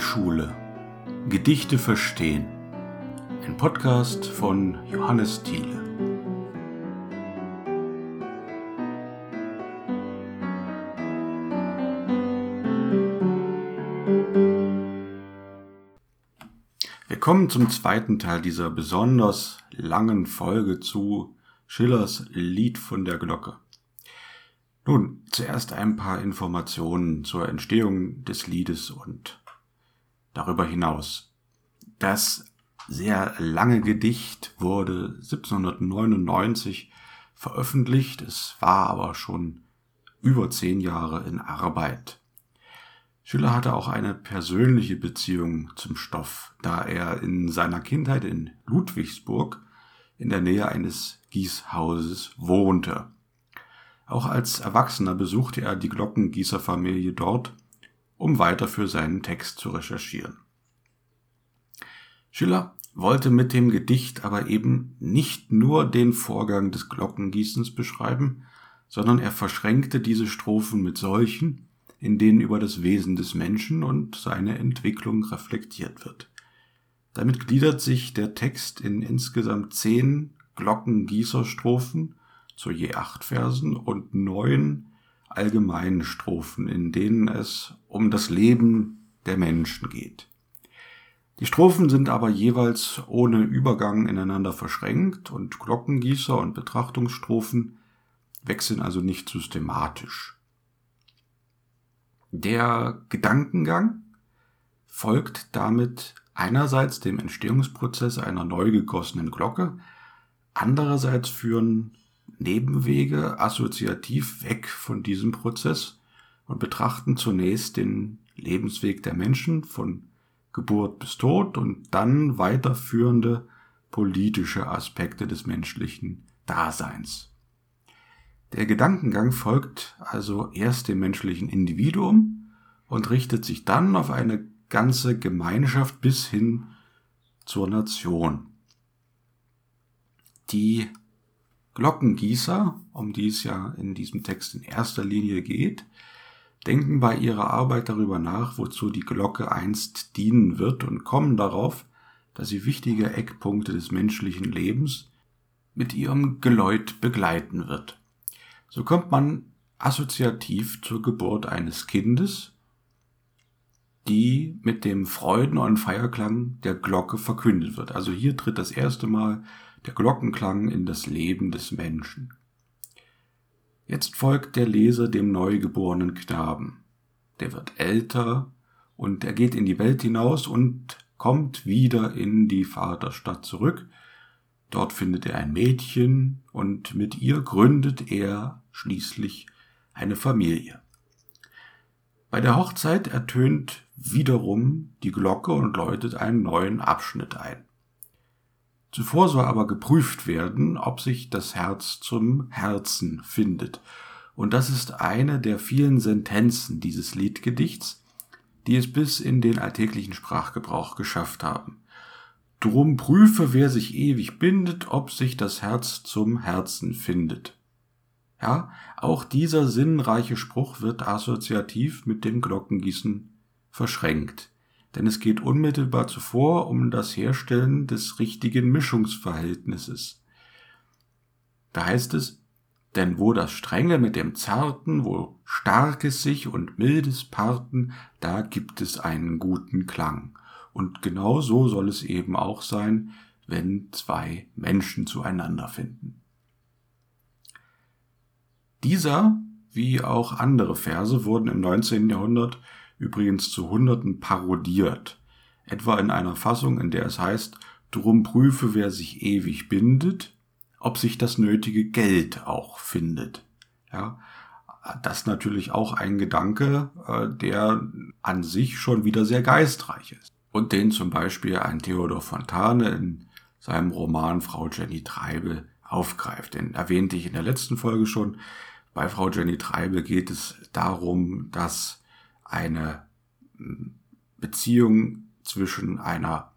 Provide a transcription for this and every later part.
Lyrekschule Gedichte verstehen. Ein Podcast von Johannes Thiele. Wir kommen zum zweiten Teil dieser besonders langen Folge zu Schillers Lied von der Glocke. Nun, zuerst ein paar Informationen zur Entstehung des Liedes und darüber hinaus. Das sehr lange Gedicht wurde 1799 veröffentlicht, es war aber schon über zehn Jahre in Arbeit. Schiller hatte auch eine persönliche Beziehung zum Stoff, da er in seiner Kindheit in Ludwigsburg in der Nähe eines Gießhauses wohnte. Auch als Erwachsener besuchte er die Glockengießerfamilie dort, um weiter für seinen Text zu recherchieren. Schiller wollte mit dem Gedicht aber eben nicht nur den Vorgang des Glockengießens beschreiben, sondern er verschränkte diese Strophen mit solchen, in denen über das Wesen des Menschen und seine Entwicklung reflektiert wird. Damit gliedert sich der Text in insgesamt zehn Glockengießerstrophen zu je acht Versen und neun allgemeinen Strophen, in denen es um das Leben der Menschen geht. Die Strophen sind aber jeweils ohne Übergang ineinander verschränkt und Glockengießer und Betrachtungsstrophen wechseln also nicht systematisch. Der Gedankengang folgt damit einerseits dem Entstehungsprozess einer neu gegossenen Glocke, andererseits führen Nebenwege assoziativ weg von diesem Prozess und betrachten zunächst den Lebensweg der Menschen von Geburt bis Tod und dann weiterführende politische Aspekte des menschlichen Daseins. Der Gedankengang folgt also erst dem menschlichen Individuum und richtet sich dann auf eine ganze Gemeinschaft bis hin zur Nation. Die Glockengießer, um die es ja in diesem Text in erster Linie geht, denken bei ihrer Arbeit darüber nach, wozu die Glocke einst dienen wird und kommen darauf, dass sie wichtige Eckpunkte des menschlichen Lebens mit ihrem Geläut begleiten wird. So kommt man assoziativ zur Geburt eines Kindes, die mit dem Freuden- und Feierklang der Glocke verkündet wird. Also hier tritt das erste Mal der Glockenklang in das Leben des Menschen. Jetzt folgt der Leser dem neugeborenen Knaben. Der wird älter und er geht in die Welt hinaus und kommt wieder in die Vaterstadt zurück. Dort findet er ein Mädchen und mit ihr gründet er schließlich eine Familie. Bei der Hochzeit ertönt wiederum die Glocke und läutet einen neuen Abschnitt ein. Zuvor soll aber geprüft werden, ob sich das Herz zum Herzen findet. Und das ist eine der vielen Sentenzen dieses Liedgedichts, die es bis in den alltäglichen Sprachgebrauch geschafft haben. Drum prüfe, wer sich ewig bindet, ob sich das Herz zum Herzen findet. Ja, auch dieser sinnreiche Spruch wird assoziativ mit dem Glockengießen verschränkt denn es geht unmittelbar zuvor um das Herstellen des richtigen Mischungsverhältnisses. Da heißt es, denn wo das Strenge mit dem Zarten, wo Starkes sich und Mildes parten, da gibt es einen guten Klang. Und genau so soll es eben auch sein, wenn zwei Menschen zueinander finden. Dieser, wie auch andere Verse, wurden im 19. Jahrhundert übrigens zu Hunderten parodiert, etwa in einer Fassung, in der es heißt, drum prüfe, wer sich ewig bindet, ob sich das nötige Geld auch findet. Ja, das natürlich auch ein Gedanke, äh, der an sich schon wieder sehr geistreich ist. Und den zum Beispiel ein Theodor Fontane in seinem Roman Frau Jenny Treibel aufgreift. Den erwähnte ich in der letzten Folge schon. Bei Frau Jenny Treibel geht es darum, dass eine hm, Beziehung zwischen einer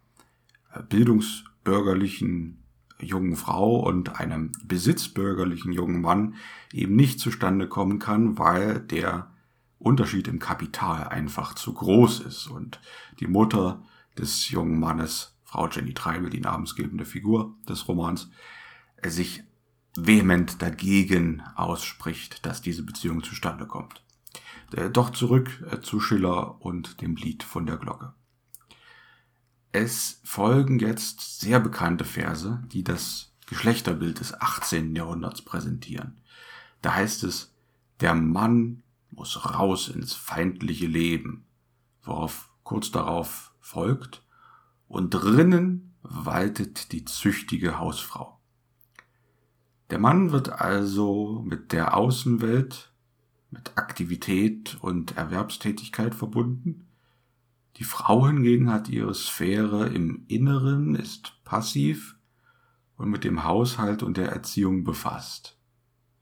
äh, bildungsbürgerlichen jungen Frau und einem besitzbürgerlichen jungen Mann eben nicht zustande kommen kann, weil der Unterschied im Kapital einfach zu groß ist und die Mutter des jungen Mannes, Frau Jenny Treibel, die namensgebende Figur des Romans, sich vehement dagegen ausspricht, dass diese Beziehung zustande kommt. Äh, doch zurück äh, zu Schiller und dem Lied von der Glocke. Es folgen jetzt sehr bekannte Verse, die das Geschlechterbild des 18. Jahrhunderts präsentieren. Da heißt es, der Mann muss raus ins feindliche Leben, worauf kurz darauf folgt, und drinnen waltet die züchtige Hausfrau. Der Mann wird also mit der Außenwelt, mit Aktivität und Erwerbstätigkeit verbunden. Die Frau hingegen hat ihre Sphäre im Inneren, ist passiv und mit dem Haushalt und der Erziehung befasst.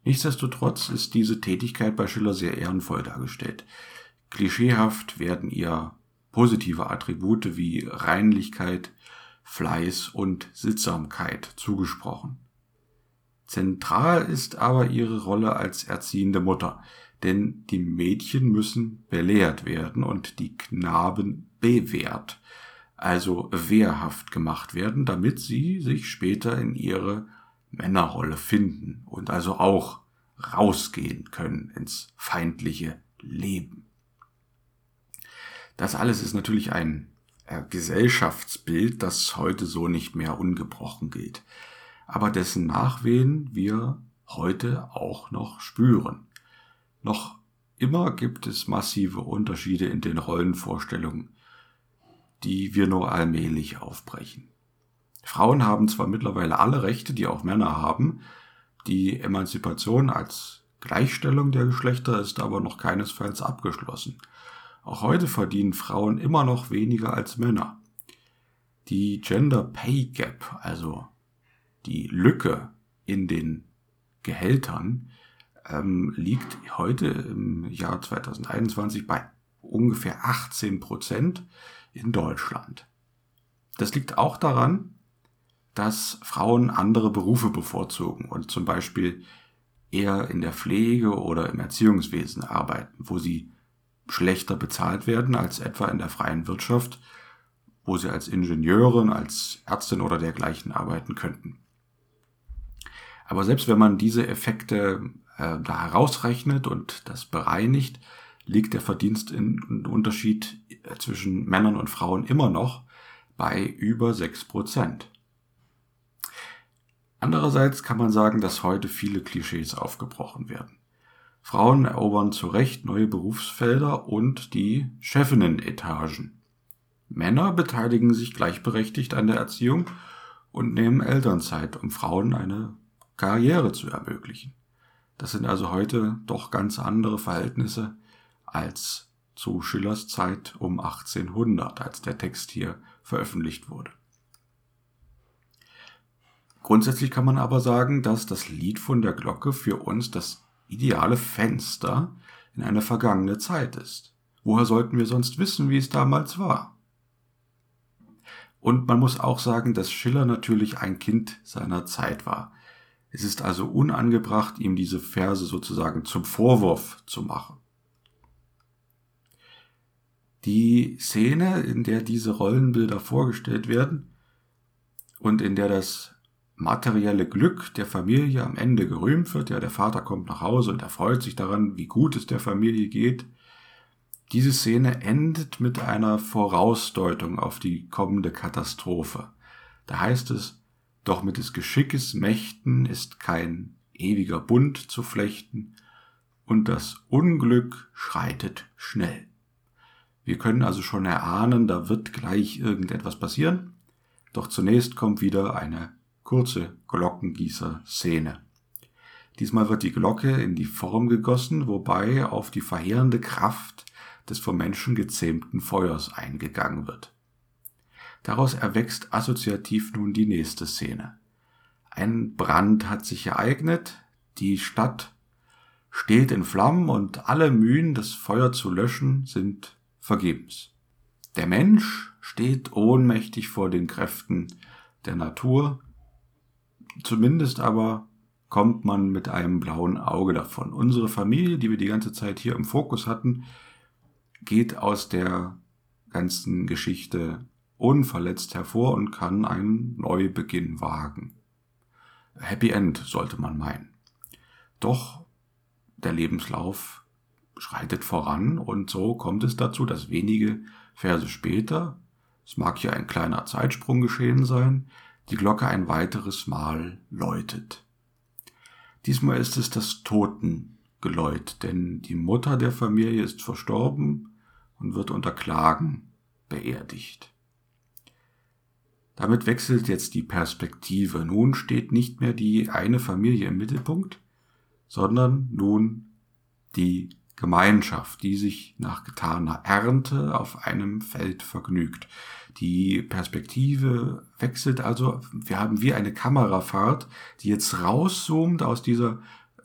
Nichtsdestotrotz ist diese Tätigkeit bei Schiller sehr ehrenvoll dargestellt. Klischeehaft werden ihr positive Attribute wie Reinlichkeit, Fleiß und Sittsamkeit zugesprochen. Zentral ist aber ihre Rolle als erziehende Mutter, denn die Mädchen müssen belehrt werden und die Knaben bewährt, also wehrhaft gemacht werden, damit sie sich später in ihre Männerrolle finden und also auch rausgehen können ins feindliche Leben. Das alles ist natürlich ein äh, Gesellschaftsbild, das heute so nicht mehr ungebrochen gilt, aber dessen Nachwehen wir heute auch noch spüren. Noch immer gibt es massive Unterschiede in den Rollenvorstellungen, die wir nur allmählich aufbrechen. Frauen haben zwar mittlerweile alle Rechte, die auch Männer haben, die Emanzipation als Gleichstellung der Geschlechter ist aber noch keinesfalls abgeschlossen. Auch heute verdienen Frauen immer noch weniger als Männer. Die Gender Pay Gap, also die Lücke in den Gehältern, ähm, liegt heute im Jahr 2021 bei ungefähr 18 Prozent in Deutschland. Das liegt auch daran, dass Frauen andere Berufe bevorzugen und zum Beispiel eher in der Pflege oder im Erziehungswesen arbeiten, wo sie schlechter bezahlt werden als etwa in der freien Wirtschaft, wo sie als Ingenieurin, als Ärztin oder dergleichen arbeiten könnten. Aber selbst wenn man diese Effekte äh, da herausrechnet und das bereinigt, liegt der Verdienst in Unterschied äh, zwischen Männern und Frauen immer noch bei über sechs Prozent. Andererseits kann man sagen, dass heute viele Klischees aufgebrochen werden. Frauen erobern zu Recht neue Berufsfelder und die Chefinnen-Etagen. Männer beteiligen sich gleichberechtigt an der Erziehung und nehmen Elternzeit, um Frauen eine Karriere zu ermöglichen. Das sind also heute doch ganz andere Verhältnisse als zu Schillers Zeit um 1800, als der Text hier veröffentlicht wurde. Grundsätzlich kann man aber sagen, dass das Lied von der Glocke für uns das ideale Fenster in eine vergangene Zeit ist. Woher sollten wir sonst wissen, wie es damals war? Und man muss auch sagen, dass Schiller natürlich ein Kind seiner Zeit war. Es ist also unangebracht, ihm diese Verse sozusagen zum Vorwurf zu machen. Die Szene, in der diese Rollenbilder vorgestellt werden und in der das materielle Glück der Familie am Ende gerühmt wird. Ja, der Vater kommt nach Hause und erfreut sich daran, wie gut es der Familie geht. Diese Szene endet mit einer Vorausdeutung auf die kommende Katastrophe. Da heißt es, doch mit des Geschickes Mächten ist kein ewiger Bund zu flechten, und das Unglück schreitet schnell. Wir können also schon erahnen, da wird gleich irgendetwas passieren, doch zunächst kommt wieder eine kurze Glockengießer-Szene. Diesmal wird die Glocke in die Form gegossen, wobei auf die verheerende Kraft des vom Menschen gezähmten Feuers eingegangen wird. Daraus erwächst assoziativ nun die nächste Szene. Ein Brand hat sich ereignet, die Stadt steht in Flammen und alle Mühen, das Feuer zu löschen, sind vergebens. Der Mensch steht ohnmächtig vor den Kräften der Natur Zumindest aber kommt man mit einem blauen Auge davon. Unsere Familie, die wir die ganze Zeit hier im Fokus hatten, geht aus der ganzen Geschichte unverletzt hervor und kann einen Neubeginn wagen. Happy End sollte man meinen. Doch der Lebenslauf schreitet voran und so kommt es dazu, dass wenige Verse später, es mag hier ein kleiner Zeitsprung geschehen sein, die Glocke ein weiteres Mal läutet. Diesmal ist es das Totengeläut, denn die Mutter der Familie ist verstorben und wird unter Klagen beerdigt. Damit wechselt jetzt die Perspektive. Nun steht nicht mehr die eine Familie im Mittelpunkt, sondern nun die Gemeinschaft, die sich nach getaner Ernte auf einem Feld vergnügt. Die Perspektive wechselt also. Wir haben wie eine Kamerafahrt, die jetzt rauszoomt aus dieser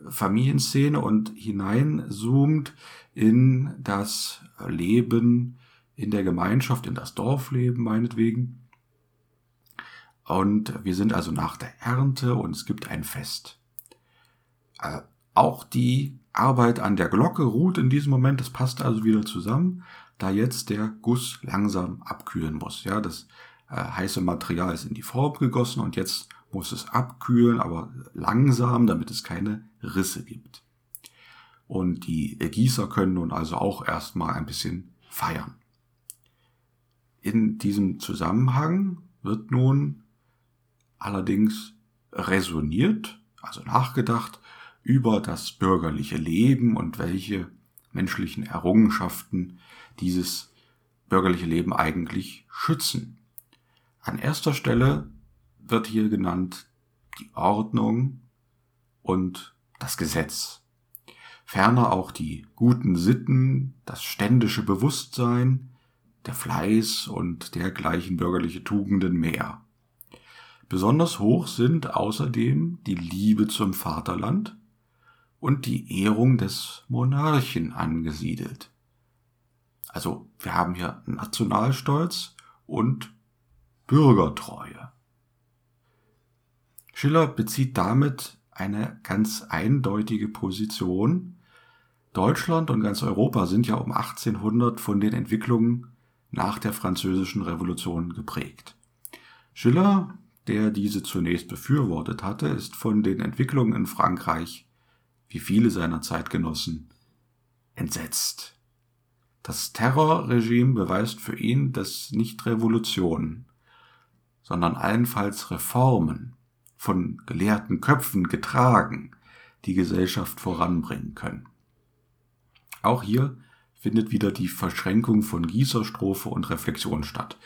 Familienszene und hineinzoomt in das Leben in der Gemeinschaft, in das Dorfleben meinetwegen. Und wir sind also nach der Ernte und es gibt ein Fest. Äh, auch die Arbeit an der Glocke ruht in diesem Moment, das passt also wieder zusammen, da jetzt der Guss langsam abkühlen muss. Ja, das äh, heiße Material ist in die Form gegossen und jetzt muss es abkühlen, aber langsam, damit es keine Risse gibt. Und die Gießer können nun also auch erstmal ein bisschen feiern. In diesem Zusammenhang wird nun allerdings resoniert, also nachgedacht, über das bürgerliche Leben und welche menschlichen Errungenschaften dieses bürgerliche Leben eigentlich schützen. An erster Stelle wird hier genannt die Ordnung und das Gesetz. Ferner auch die guten Sitten, das ständische Bewusstsein, der Fleiß und dergleichen bürgerliche Tugenden mehr. Besonders hoch sind außerdem die Liebe zum Vaterland und die Ehrung des Monarchen angesiedelt. Also wir haben hier Nationalstolz und Bürgertreue. Schiller bezieht damit eine ganz eindeutige Position. Deutschland und ganz Europa sind ja um 1800 von den Entwicklungen nach der französischen Revolution geprägt. Schiller der diese zunächst befürwortet hatte, ist von den Entwicklungen in Frankreich, wie viele seiner Zeitgenossen, entsetzt. Das Terrorregime beweist für ihn, dass nicht Revolutionen, sondern allenfalls Reformen von gelehrten Köpfen getragen die Gesellschaft voranbringen können. Auch hier findet wieder die Verschränkung von Gießerstrophe und Reflexion statt.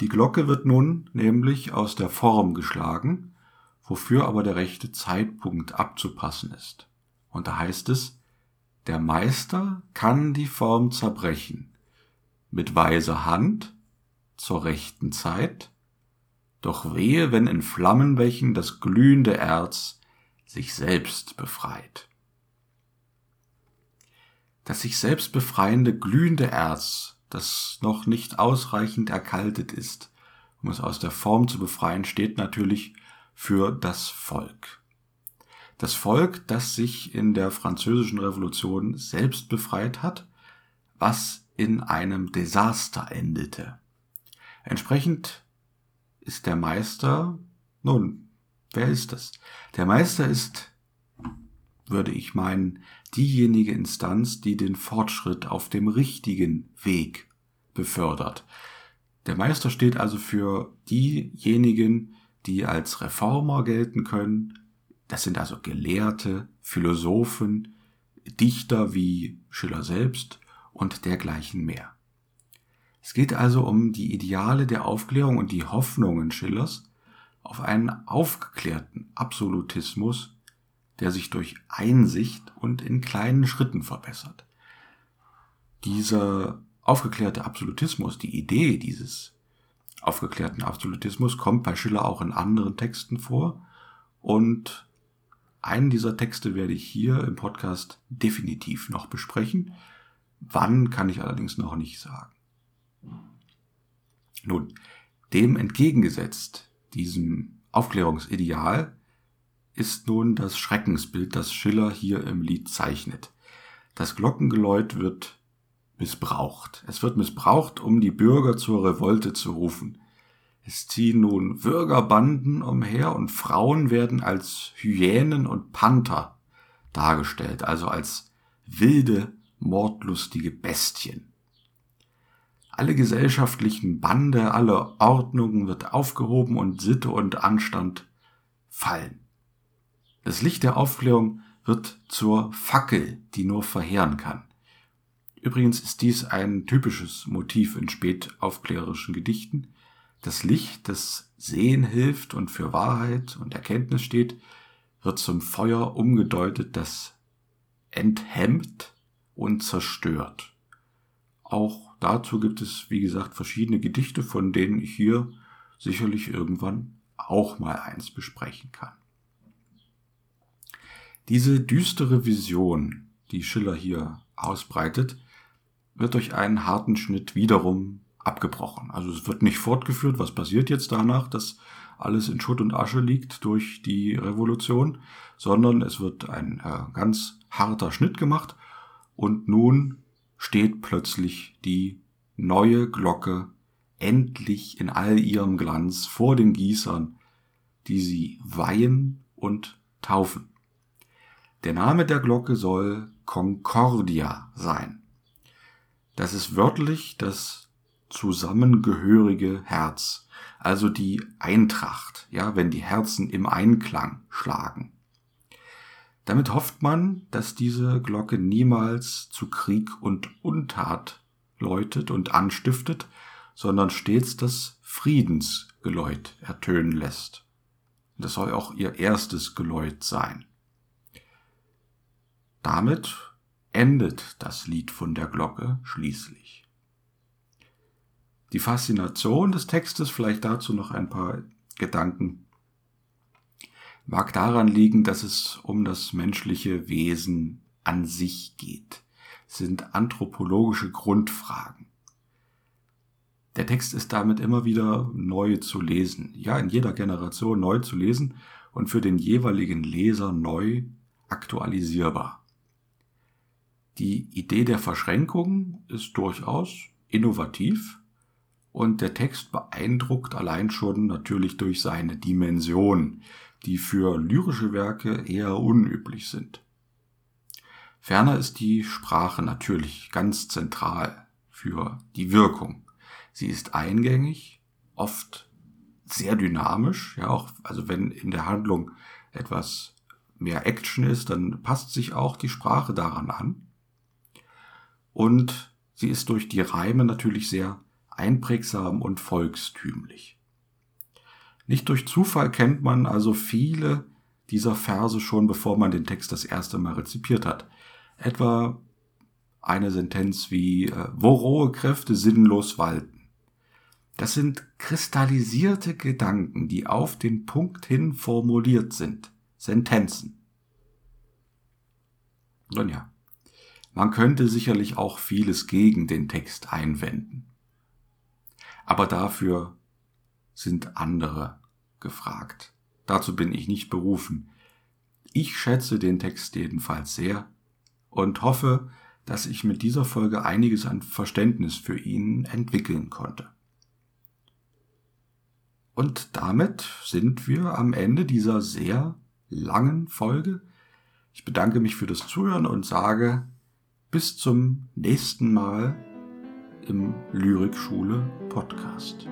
Die Glocke wird nun nämlich aus der Form geschlagen, wofür aber der rechte Zeitpunkt abzupassen ist. Und da heißt es, der Meister kann die Form zerbrechen, mit weiser Hand, zur rechten Zeit, doch wehe, wenn in Flammenbächen das glühende Erz sich selbst befreit das sich selbst befreiende glühende Erz, das noch nicht ausreichend erkaltet ist, um es aus der Form zu befreien, steht natürlich für das Volk. Das Volk, das sich in der französischen Revolution selbst befreit hat, was in einem Desaster endete. Entsprechend ist der Meister, nun, wer ist das? Der Meister ist, würde ich meinen, diejenige Instanz, die den Fortschritt auf dem richtigen Weg befördert. Der Meister steht also für diejenigen, die als Reformer gelten können. Das sind also Gelehrte, Philosophen, Dichter wie Schiller selbst und dergleichen mehr. Es geht also um die Ideale der Aufklärung und die Hoffnungen Schillers auf einen aufgeklärten Absolutismus, der sich durch Einsicht und in kleinen Schritten verbessert. Dieser aufgeklärte Absolutismus, die Idee dieses aufgeklärten Absolutismus kommt bei Schiller auch in anderen Texten vor und einen dieser Texte werde ich hier im Podcast definitiv noch besprechen. Wann kann ich allerdings noch nicht sagen. Nun, dem entgegengesetzt, diesem Aufklärungsideal, ist nun das Schreckensbild, das Schiller hier im Lied zeichnet. Das Glockengeläut wird missbraucht. Es wird missbraucht, um die Bürger zur Revolte zu rufen. Es ziehen nun Bürgerbanden umher und Frauen werden als Hyänen und Panther dargestellt, also als wilde, mordlustige Bestien. Alle gesellschaftlichen Bande, alle Ordnungen wird aufgehoben und Sitte und Anstand fallen. Das Licht der Aufklärung wird zur Fackel, die nur verheeren kann. Übrigens ist dies ein typisches Motiv in spätaufklärerischen Gedichten. Das Licht, das Sehen hilft und für Wahrheit und Erkenntnis steht, wird zum Feuer umgedeutet, das enthemmt und zerstört. Auch dazu gibt es, wie gesagt, verschiedene Gedichte, von denen ich hier sicherlich irgendwann auch mal eins besprechen kann. Diese düstere Vision, die Schiller hier ausbreitet, wird durch einen harten Schnitt wiederum abgebrochen. Also es wird nicht fortgeführt, was passiert jetzt danach, dass alles in Schutt und Asche liegt durch die Revolution, sondern es wird ein äh, ganz harter Schnitt gemacht und nun steht plötzlich die neue Glocke endlich in all ihrem Glanz vor den Gießern, die sie weihen und taufen. Der Name der Glocke soll Concordia sein. Das ist wörtlich das zusammengehörige Herz, also die Eintracht, ja, wenn die Herzen im Einklang schlagen. Damit hofft man, dass diese Glocke niemals zu Krieg und Untat läutet und anstiftet, sondern stets das Friedensgeläut ertönen lässt. Das soll auch ihr erstes Geläut sein. Damit endet das Lied von der Glocke schließlich. Die Faszination des Textes, vielleicht dazu noch ein paar Gedanken, mag daran liegen, dass es um das menschliche Wesen an sich geht. Es sind anthropologische Grundfragen. Der Text ist damit immer wieder neu zu lesen, ja, in jeder Generation neu zu lesen und für den jeweiligen Leser neu aktualisierbar. Die Idee der Verschränkung ist durchaus innovativ und der Text beeindruckt allein schon natürlich durch seine Dimension, die für lyrische Werke eher unüblich sind. Ferner ist die Sprache natürlich ganz zentral für die Wirkung. Sie ist eingängig, oft sehr dynamisch, ja auch, also wenn in der Handlung etwas mehr Action ist, dann passt sich auch die Sprache daran an und sie ist durch die Reime natürlich sehr einprägsam und volkstümlich. Nicht durch Zufall kennt man also viele dieser Verse schon, bevor man den Text das erste Mal rezipiert hat. Etwa eine Sentenz wie äh, wo rohe Kräfte sinnlos walten. Das sind kristallisierte Gedanken, die auf den Punkt hin formuliert sind. Sentenzen. Nun ja, man könnte sicherlich auch vieles gegen den Text einwenden. Aber dafür sind andere gefragt. Dazu bin ich nicht berufen. Ich schätze den Text jedenfalls sehr und hoffe, dass ich mit dieser Folge einiges an Verständnis für ihn entwickeln konnte. Und damit sind wir am Ende dieser sehr langen Folge. Ich bedanke mich für das Zuhören und sage bis zum nächsten Mal im Lyrikschule Podcast.